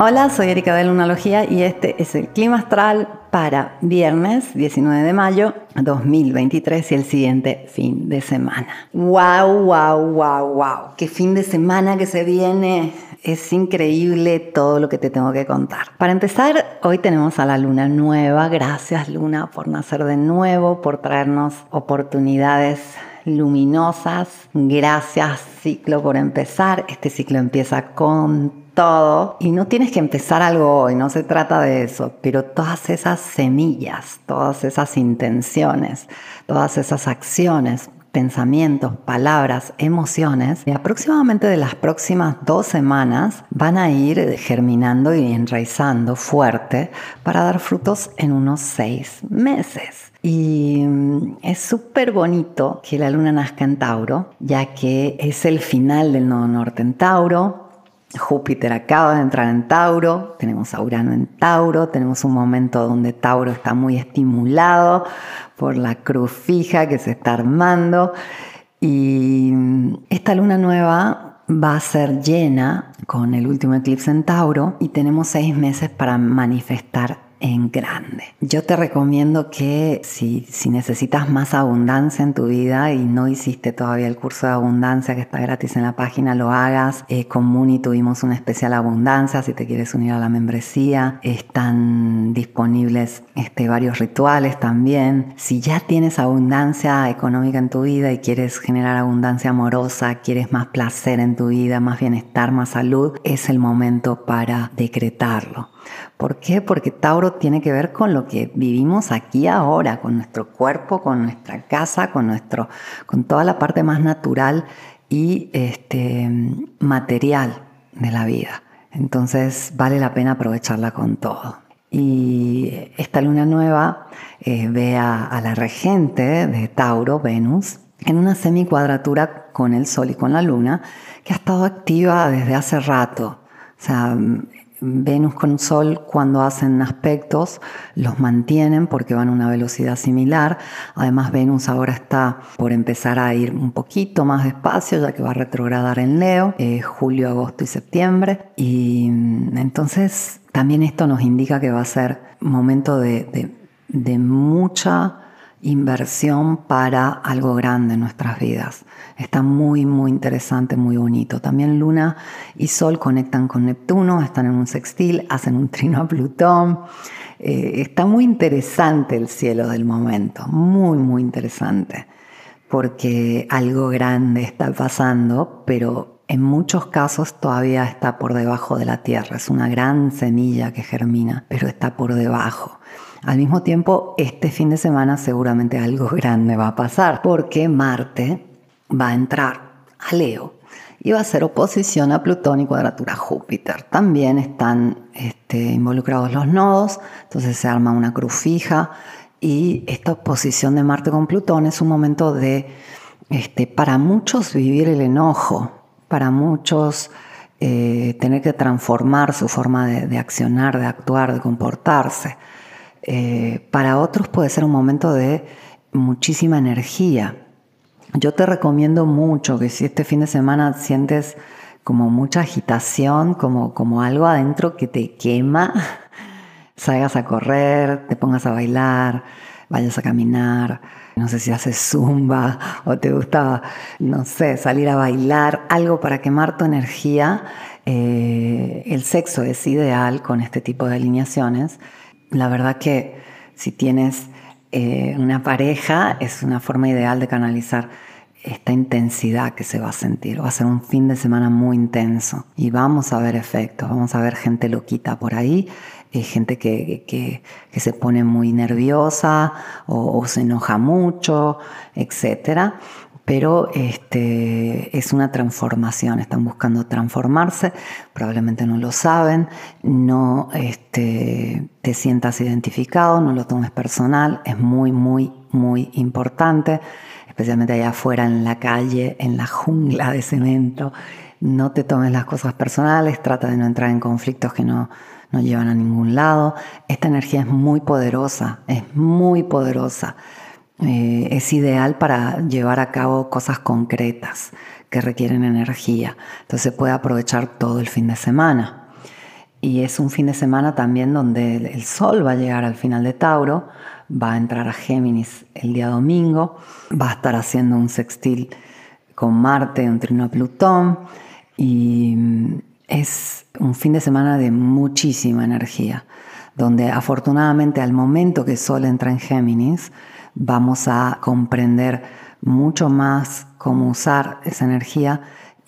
Hola, soy Erika de Lunalogía y este es el clima astral para viernes 19 de mayo 2023 y el siguiente fin de semana. ¡Wow, wow, wow, wow! ¡Qué fin de semana que se viene! Es increíble todo lo que te tengo que contar. Para empezar, hoy tenemos a la luna nueva. Gracias Luna por nacer de nuevo, por traernos oportunidades luminosas. Gracias ciclo por empezar. Este ciclo empieza con todo y no tienes que empezar algo hoy, no se trata de eso, pero todas esas semillas, todas esas intenciones, todas esas acciones, pensamientos, palabras, emociones, y aproximadamente de las próximas dos semanas van a ir germinando y enraizando fuerte para dar frutos en unos seis meses. Y mm, es súper bonito que la luna nazca en Tauro, ya que es el final del nodo norte en Tauro, Júpiter acaba de entrar en Tauro, tenemos a Urano en Tauro, tenemos un momento donde Tauro está muy estimulado por la cruz fija que se está armando y esta luna nueva va a ser llena con el último eclipse en Tauro y tenemos seis meses para manifestar en grande. Yo te recomiendo que si, si, necesitas más abundancia en tu vida y no hiciste todavía el curso de abundancia que está gratis en la página, lo hagas. Eh, con Muni tuvimos una especial abundancia, si te quieres unir a la membresía, están disponibles este, varios rituales también. Si ya tienes abundancia económica en tu vida y quieres generar abundancia amorosa, quieres más placer en tu vida, más bienestar, más salud, es el momento para decretarlo. ¿Por qué? Porque Tauro tiene que ver con lo que vivimos aquí ahora, con nuestro cuerpo, con nuestra casa, con, nuestro, con toda la parte más natural y este, material de la vida. Entonces vale la pena aprovecharla con todo. Y esta luna nueva eh, ve a, a, la regente de Tauro, Venus, en una semicuadratura con el Sol y con la Luna, que ha estado activa desde hace rato. O sea, Venus con Sol cuando hacen aspectos los mantienen porque van a una velocidad similar. Además Venus ahora está por empezar a ir un poquito más despacio ya que va a retrogradar en Leo, eh, julio, agosto y septiembre. Y mm, entonces también esto nos indica que va a ser momento de, de mucha inversión para algo grande en nuestras vidas. Está muy, muy interesante, muy bonito. También Luna y Sol conectan con Neptuno, están en un sextil, hacen un trino a Plutón. Eh, está muy interesante el cielo del momento, muy, muy interesante, porque algo grande está pasando, pero en muchos casos todavía está por debajo de la tierra. Es una gran semilla que germina, pero está por debajo. Al mismo tiempo, este fin de semana seguramente algo grande va a pasar, porque Marte va a entrar a Leo y va a hacer oposición a Plutón y cuadratura a Júpiter. También están este, involucrados los nodos, entonces se arma una cruz fija y esta oposición de Marte con Plutón es un momento de, este, para muchos, vivir el enojo, para muchos eh, tener que transformar su forma de, accionar, de actuar, de comportarse. Eh, para otros puede ser un momento de muchísima energía, yo te recomiendo mucho que si este fin de semana sientes como mucha agitación, como, como algo adentro que te quema, salgas a correr, te pongas a bailar, vayas a caminar, no sé si haces zumba o te gusta, no sé, salir a bailar, algo para quemar tu energía. Eh, el sexo es ideal con este tipo de alineaciones. La verdad que si tienes eh, una pareja es una forma ideal de canalizar esta intensidad que se va a sentir. Va a ser un fin de semana muy intenso y vamos a ver efectos, vamos a ver gente loquita por ahí, eh, gente que, que, se pone muy nerviosa o, se enoja mucho, etc. Pero este, es una transformación, están buscando transformarse, probablemente no lo saben, no este, te sientas identificado, no lo tomes personal, es muy, muy, muy importante, especialmente allá afuera en la calle, en la jungla de cemento. No te tomes las cosas personales, trata de no entrar en conflictos que no, no llevan a ningún lado. Esta energía es muy poderosa, es muy poderosa. Eh, es ideal para llevar a cabo cosas concretas que requieren energía. Entonces se puede aprovechar todo el fin de semana. Y es un fin de semana también donde el Sol va a llegar al final de Tauro, va a entrar a Géminis el día domingo, va a estar haciendo un sextil con Marte, un trino a Plutón, y mm, es un fin de semana de muchísima energía, donde afortunadamente al momento que Sol entra en Géminis, vamos a comprender mucho más cómo usar esa energía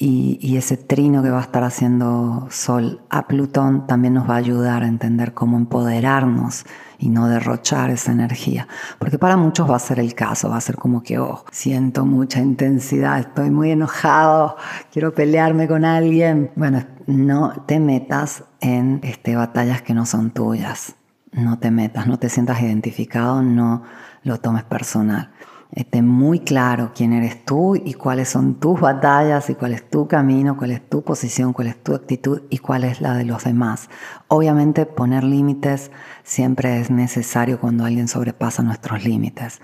y, ese trino que va a estar haciendo Sol a Plutón también nos va a ayudar a entender cómo empoderarnos y no derrochar esa energía. Porque para muchos va a ser el caso, va a ser como que, oh, siento mucha intensidad, estoy muy enojado, quiero pelearme con alguien. Bueno, no te metas en este, batallas que no son tuyas. No te metas, no te sientas identificado, no lo tomes personal esté muy claro quién eres tú y cuáles son tus batallas y cuál es tu camino, cuál es tu posición, cuál es tu actitud y cuál es la de los demás. Obviamente poner límites siempre es necesario cuando alguien sobrepasa nuestros límites.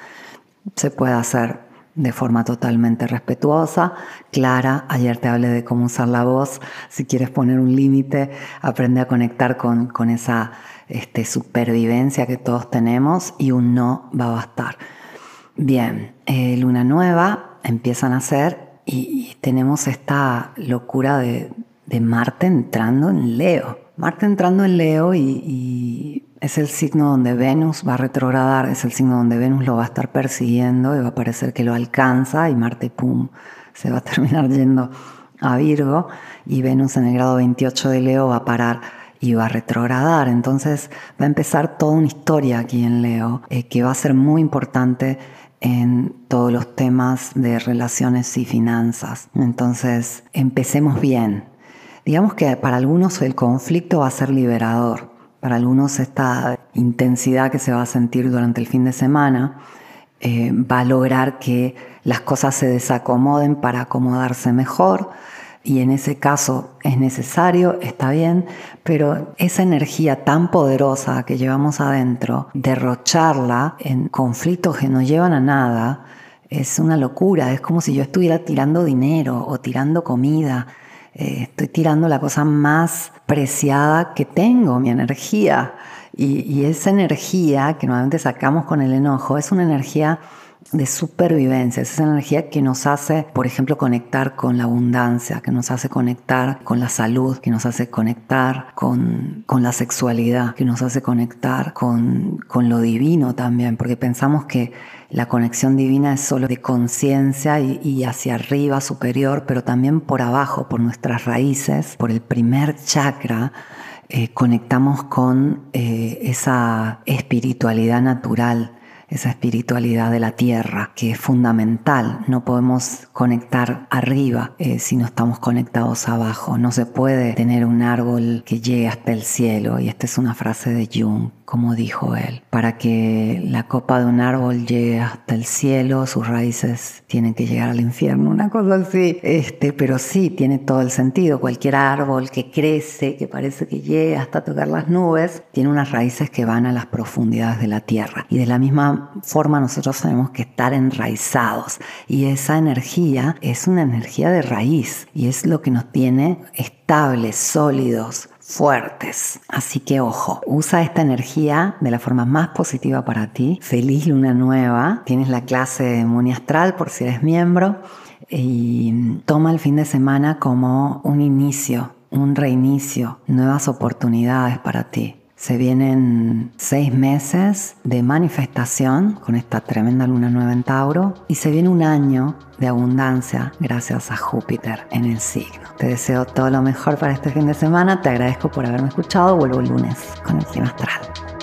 Se puede hacer de forma totalmente respetuosa, clara. Ayer te hablé de cómo usar la voz. Si quieres poner un límite, aprende a conectar con, con esa este, supervivencia que todos tenemos y un no va a bastar. Bien, eh, luna nueva empiezan a ser y, tenemos esta locura de, Marte entrando en Leo. Marte entrando en Leo y, es el signo donde Venus va a retrogradar, es el signo donde Venus lo va a estar persiguiendo y va a parecer que lo alcanza y Marte, ¡pum!, se va a terminar yendo a Virgo y Venus en el grado 28 de Leo va a parar y va a retrogradar. Entonces va a empezar toda una historia aquí en Leo eh, que va a ser muy importante en todos los temas de relaciones y finanzas. Entonces, empecemos bien. Digamos que para algunos el conflicto va a ser liberador. Para algunos esta intensidad que se va a sentir durante el fin de semana eh, va a lograr que las cosas se desacomoden para acomodarse mejor y en ese caso es necesario, está bien, pero esa energía tan poderosa que llevamos adentro, derrocharla en conflictos que no llevan a nada, es una locura, es como si yo estuviera tirando dinero o tirando comida, eh, estoy tirando la cosa más preciada que tengo, mi energía. Y, y esa energía que normalmente sacamos con el enojo es una energía de supervivencia, es esa energía que nos hace, por ejemplo, conectar con la abundancia, que nos hace conectar con la salud, que nos hace conectar con, la sexualidad, que nos hace conectar con, lo divino también, porque pensamos que la conexión divina es solo de conciencia y, hacia arriba, superior, pero también por abajo, por nuestras raíces, por el primer chakra. Eh, conectamos con eh, esa espiritualidad natural esa espiritualidad de la tierra, que es fundamental. No podemos conectar arriba eh, si no estamos conectados abajo. No se puede tener un árbol que llegue hasta el cielo. Y esta es una frase de Jung como dijo él. Para que la copa de un árbol llegue hasta el cielo, sus raíces tienen que llegar al infierno, una cosa así. Este, pero sí, tiene todo el sentido. Cualquier árbol que crece, que parece que llega hasta tocar las nubes, tiene unas raíces que van a las profundidades de la tierra. Y de la misma forma nosotros tenemos que estar enraizados. Y esa energía es una energía de raíz y es lo que nos tiene estables, sólidos, fuertes. Así que ojo, usa esta energía de la forma más positiva para ti. Feliz luna nueva. Tienes la clase de Muni Astral por si eres miembro. Y toma el fin de semana como un inicio, un reinicio, nuevas oportunidades para ti. Se vienen seis meses de manifestación con esta tremenda luna nueva en Tauro y se viene un año de abundancia gracias a Júpiter en el signo. Te deseo todo lo mejor para este fin de semana, te agradezco por haberme escuchado, vuelvo el lunes con el clima astral.